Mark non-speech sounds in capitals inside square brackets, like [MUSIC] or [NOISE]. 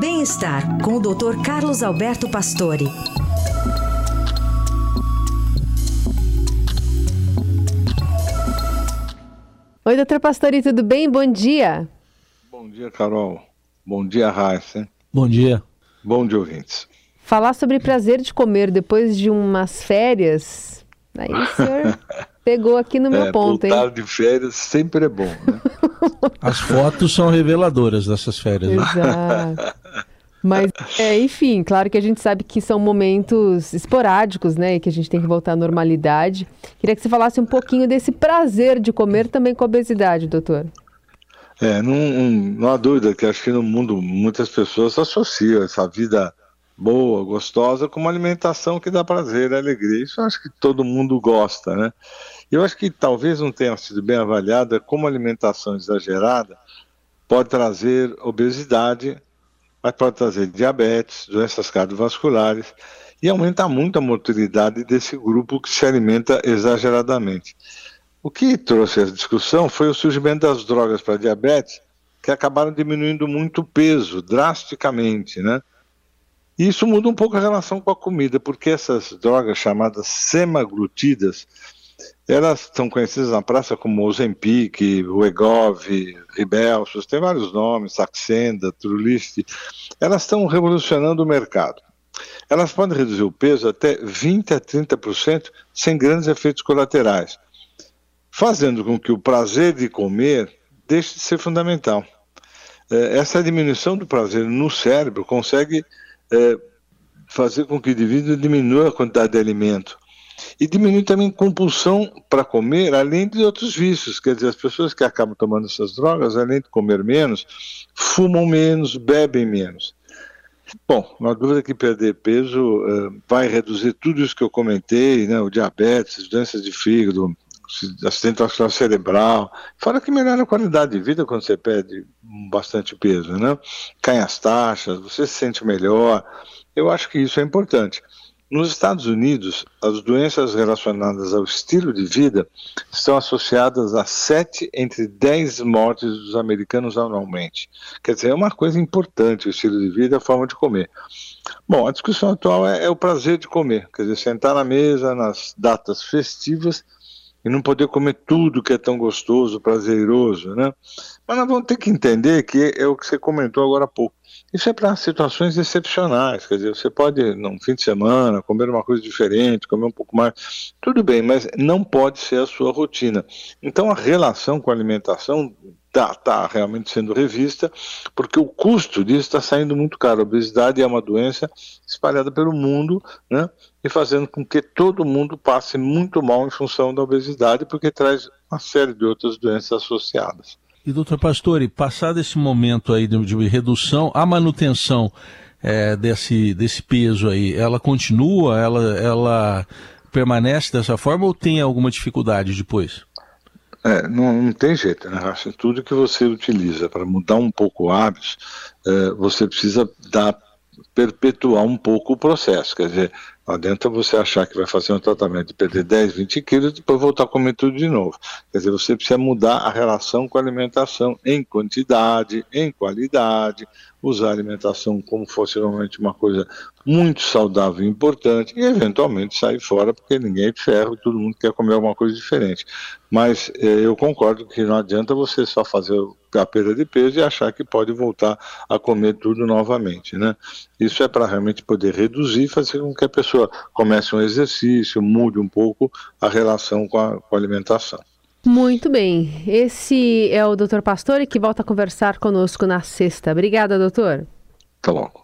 Bem-estar com o Dr. Carlos Alberto Pastore. Oi, doutor Pastore, tudo bem? Bom dia. Bom dia, Carol. Bom dia, Raíssa. Bom dia. Bom dia, ouvintes. Falar sobre prazer de comer depois de umas férias, aí o senhor [LAUGHS] pegou aqui no meu é, ponto, hein? de férias sempre é bom, né? As fotos são reveladoras dessas férias. Né? Exato. Mas, é, enfim, claro que a gente sabe que são momentos esporádicos, né? E que a gente tem que voltar à normalidade. Queria que você falasse um pouquinho desse prazer de comer também com obesidade, doutor. É, não, não há dúvida que acho que no mundo muitas pessoas associam essa vida boa, gostosa, com uma alimentação que dá prazer, alegria. Isso acho que todo mundo gosta, né? Eu acho que talvez não tenha sido bem avaliada como alimentação exagerada pode trazer obesidade, mas pode trazer diabetes, doenças cardiovasculares e aumenta muito a mortalidade desse grupo que se alimenta exageradamente. O que trouxe essa discussão foi o surgimento das drogas para diabetes, que acabaram diminuindo muito o peso, drasticamente, né? E isso muda um pouco a relação com a comida, porque essas drogas chamadas semaglutidas, elas são conhecidas na praça como Ozempic, Ruegov, Ribelsus, tem vários nomes, Saxenda, Trulist. Elas estão revolucionando o mercado. Elas podem reduzir o peso até 20 a 30% sem grandes efeitos colaterais, fazendo com que o prazer de comer deixe de ser fundamental. É, essa diminuição do prazer no cérebro consegue é, fazer com que o indivíduo diminua a quantidade de alimento e diminui também compulsão para comer, além de outros vícios. Quer dizer, as pessoas que acabam tomando essas drogas, além de comer menos, fumam menos, bebem menos. Bom, há dúvida que perder peso uh, vai reduzir tudo isso que eu comentei, né, o diabetes, doenças de fígado, acidente vascular cerebral, fora que melhora a qualidade de vida quando você perde bastante peso, né? Caem as taxas, você se sente melhor. Eu acho que isso é importante. Nos Estados Unidos, as doenças relacionadas ao estilo de vida estão associadas a 7 entre 10 mortes dos americanos anualmente. Quer dizer, é uma coisa importante o estilo de vida, a forma de comer. Bom, a discussão atual é, é o prazer de comer, quer dizer, sentar na mesa nas datas festivas e não poder comer tudo que é tão gostoso, prazeroso, né? Mas nós vamos ter que entender que é o que você comentou agora há pouco. Isso é para situações excepcionais, quer dizer, você pode, num fim de semana, comer uma coisa diferente, comer um pouco mais, tudo bem, mas não pode ser a sua rotina. Então a relação com a alimentação está tá realmente sendo revista, porque o custo disso está saindo muito caro. A obesidade é uma doença espalhada pelo mundo, né? E fazendo com que todo mundo passe muito mal em função da obesidade, porque traz uma série de outras doenças associadas. E doutor Pastore, passado esse momento aí de, de redução, a manutenção é, desse, desse peso aí, ela continua, ela, ela permanece dessa forma ou tem alguma dificuldade depois? É, não, não, tem jeito, né, Racha? Tudo que você utiliza para mudar um pouco hábitos, é, você precisa dar, perpetuar um pouco o processo. Quer dizer, não adianta você achar que vai fazer um tratamento de perder 10, 20 quilos e depois voltar a comer tudo de novo. Quer dizer, você precisa mudar a relação com a alimentação em quantidade, em qualidade, usar a alimentação como fosse normalmente uma coisa muito saudável e importante e eventualmente sair fora porque ninguém é de ferro todo mundo quer comer alguma coisa diferente. Mas eh, eu concordo que não adianta você só fazer a perda de peso e achar que pode voltar a comer tudo novamente, né? Isso é para realmente poder reduzir e fazer com que a pessoa comece um exercício, mude um pouco a relação com a, com a alimentação. Muito bem. Esse é o Dr. Pastore que volta a conversar conosco na sexta. Obrigada, doutor. Tá bom.